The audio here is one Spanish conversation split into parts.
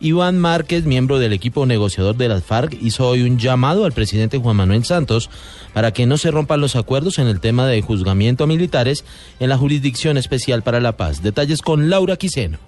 Iván Márquez, miembro del equipo negociador de las FARC, hizo hoy un llamado al presidente Juan Manuel Santos para que no se rompan los acuerdos en el tema de juzgamiento a militares en la Jurisdicción Especial para la Paz. Detalles con Laura Quiseno.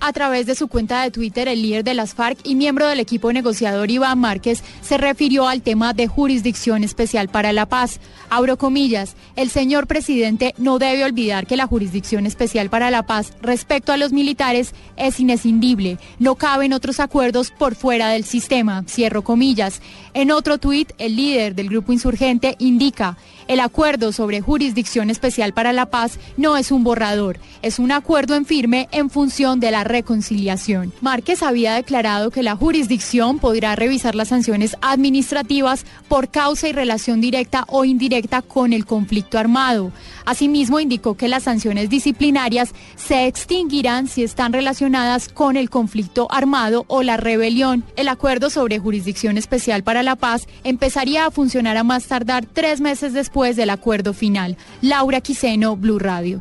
A través de su cuenta de Twitter, el líder de las FARC y miembro del equipo negociador Iván Márquez se refirió al tema de jurisdicción especial para la paz. Abro comillas, el señor presidente no debe olvidar que la jurisdicción especial para la paz respecto a los militares es inescindible. No caben otros acuerdos por fuera del sistema. Cierro comillas. En otro tuit, el líder del grupo insurgente indica, el acuerdo sobre jurisdicción especial para la paz no es un borrador, es un acuerdo en firme en función de la reconciliación. Márquez había declarado que la jurisdicción podrá revisar las sanciones administrativas por causa y relación directa o indirecta con el conflicto armado. Asimismo, indicó que las sanciones disciplinarias se extinguirán si están relacionadas con el conflicto armado o la rebelión. El acuerdo sobre jurisdicción especial para la paz empezaría a funcionar a más tardar tres meses después del acuerdo final. Laura Quiseno, Blue Radio.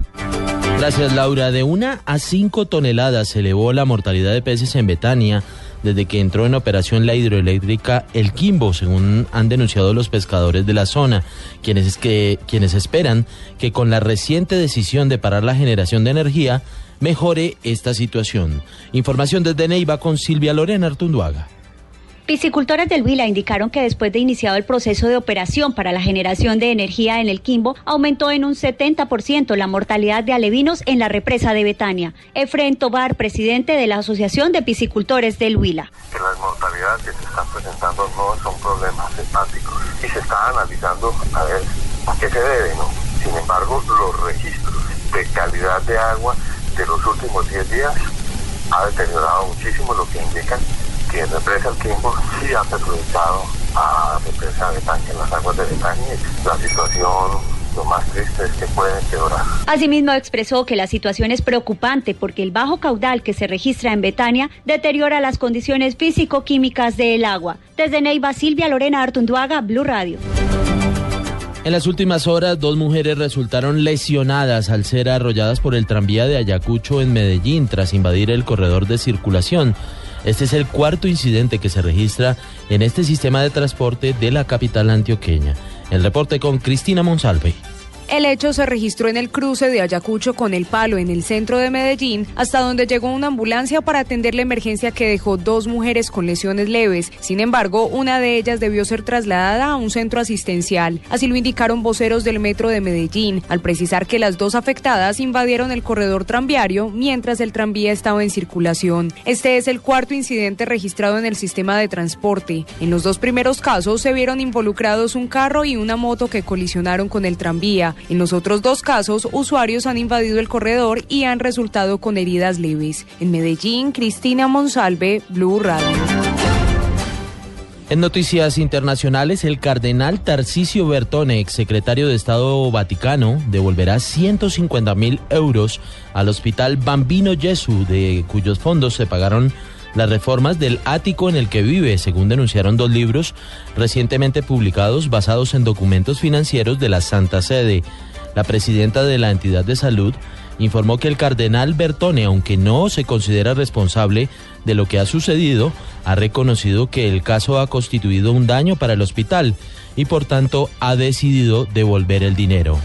Gracias, Laura. De una a cinco toneladas se elevó la mortalidad de peces en Betania desde que entró en operación la hidroeléctrica El Quimbo, según han denunciado los pescadores de la zona, quienes, es que, quienes esperan que con la reciente decisión de parar la generación de energía mejore esta situación. Información desde Neiva con Silvia Lorena Artunduaga. Piscicultores del Huila indicaron que después de iniciado el proceso de operación para la generación de energía en el Quimbo, aumentó en un 70% la mortalidad de alevinos en la represa de Betania. Efren Tobar, presidente de la Asociación de Piscicultores del Huila. Que las mortalidades que se están presentando no son problemas hepáticos y se está analizando a ver a qué se debe, ¿no? Sin embargo, los registros de calidad de agua de los últimos 10 días ha deteriorado muchísimo, lo que indica que la represa El Quimbo sí ha perjudicado a la represa Betania, en las aguas de Betania. La situación lo más triste es que puede empeorar. Asimismo expresó que la situación es preocupante porque el bajo caudal que se registra en Betania deteriora las condiciones físico-químicas del agua. Desde Neiva, Silvia Lorena Artunduaga, Blue Radio. En las últimas horas, dos mujeres resultaron lesionadas al ser arrolladas por el tranvía de Ayacucho en Medellín tras invadir el corredor de circulación. Este es el cuarto incidente que se registra en este sistema de transporte de la capital antioqueña. El reporte con Cristina Monsalve. El hecho se registró en el cruce de Ayacucho con El Palo en el centro de Medellín, hasta donde llegó una ambulancia para atender la emergencia que dejó dos mujeres con lesiones leves. Sin embargo, una de ellas debió ser trasladada a un centro asistencial. Así lo indicaron voceros del metro de Medellín, al precisar que las dos afectadas invadieron el corredor tranviario mientras el tranvía estaba en circulación. Este es el cuarto incidente registrado en el sistema de transporte. En los dos primeros casos se vieron involucrados un carro y una moto que colisionaron con el tranvía. En los otros dos casos, usuarios han invadido el corredor y han resultado con heridas leves. En Medellín, Cristina Monsalve, Blue Radio. En noticias internacionales, el cardenal Tarcisio Bertone, ex secretario de Estado Vaticano, devolverá 150 mil euros al hospital Bambino Gesù, de cuyos fondos se pagaron las reformas del ático en el que vive, según denunciaron dos libros recientemente publicados basados en documentos financieros de la Santa Sede. La presidenta de la entidad de salud informó que el cardenal Bertone, aunque no se considera responsable de lo que ha sucedido, ha reconocido que el caso ha constituido un daño para el hospital y por tanto ha decidido devolver el dinero.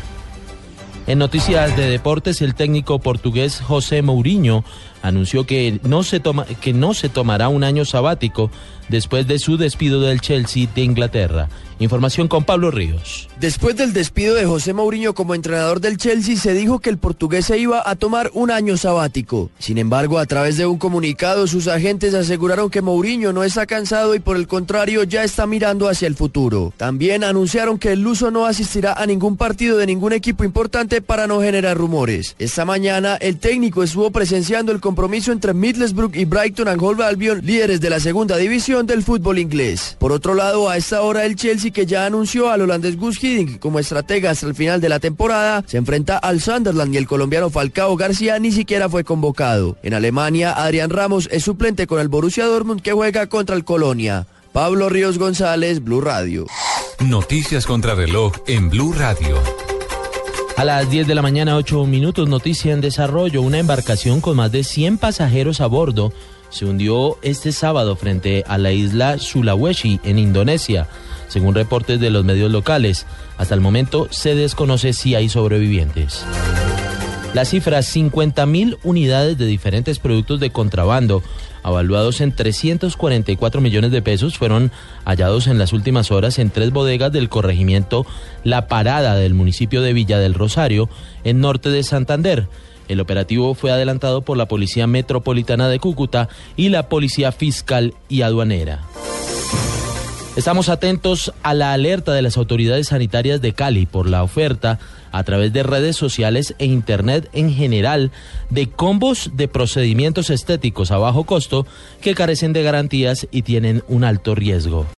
En noticias de deportes, el técnico portugués José Mourinho anunció que no se toma, que no se tomará un año sabático después de su despido del Chelsea de Inglaterra. Información con Pablo Ríos. Después del despido de José Mourinho como entrenador del Chelsea, se dijo que el portugués se iba a tomar un año sabático. Sin embargo, a través de un comunicado, sus agentes aseguraron que Mourinho no está cansado y por el contrario ya está mirando hacia el futuro. También anunciaron que el luso no asistirá a ningún partido de ningún equipo importante para no generar rumores. Esta mañana, el técnico estuvo presenciando el compromiso entre Middlesbrough y Brighton and Hove Albion, líderes de la segunda división del fútbol inglés. Por otro lado, a esta hora el Chelsea, que ya anunció al holandés Gus Hiddink como estratega hasta el final de la temporada, se enfrenta al Sunderland y el colombiano Falcao García ni siquiera fue convocado. En Alemania, Adrián Ramos es suplente con el Borussia Dortmund que juega contra el Colonia. Pablo Ríos González, Blue Radio. Noticias contra reloj en Blue Radio. A las 10 de la mañana, 8 minutos, noticia en desarrollo. Una embarcación con más de 100 pasajeros a bordo se hundió este sábado frente a la isla Sulawesi, en Indonesia, según reportes de los medios locales. Hasta el momento se desconoce si hay sobrevivientes. La cifra, 50.000 unidades de diferentes productos de contrabando, avaluados en 344 millones de pesos, fueron hallados en las últimas horas en tres bodegas del corregimiento La Parada del municipio de Villa del Rosario, en norte de Santander. El operativo fue adelantado por la Policía Metropolitana de Cúcuta y la Policía Fiscal y Aduanera. Estamos atentos a la alerta de las autoridades sanitarias de Cali por la oferta a través de redes sociales e Internet en general de combos de procedimientos estéticos a bajo costo que carecen de garantías y tienen un alto riesgo.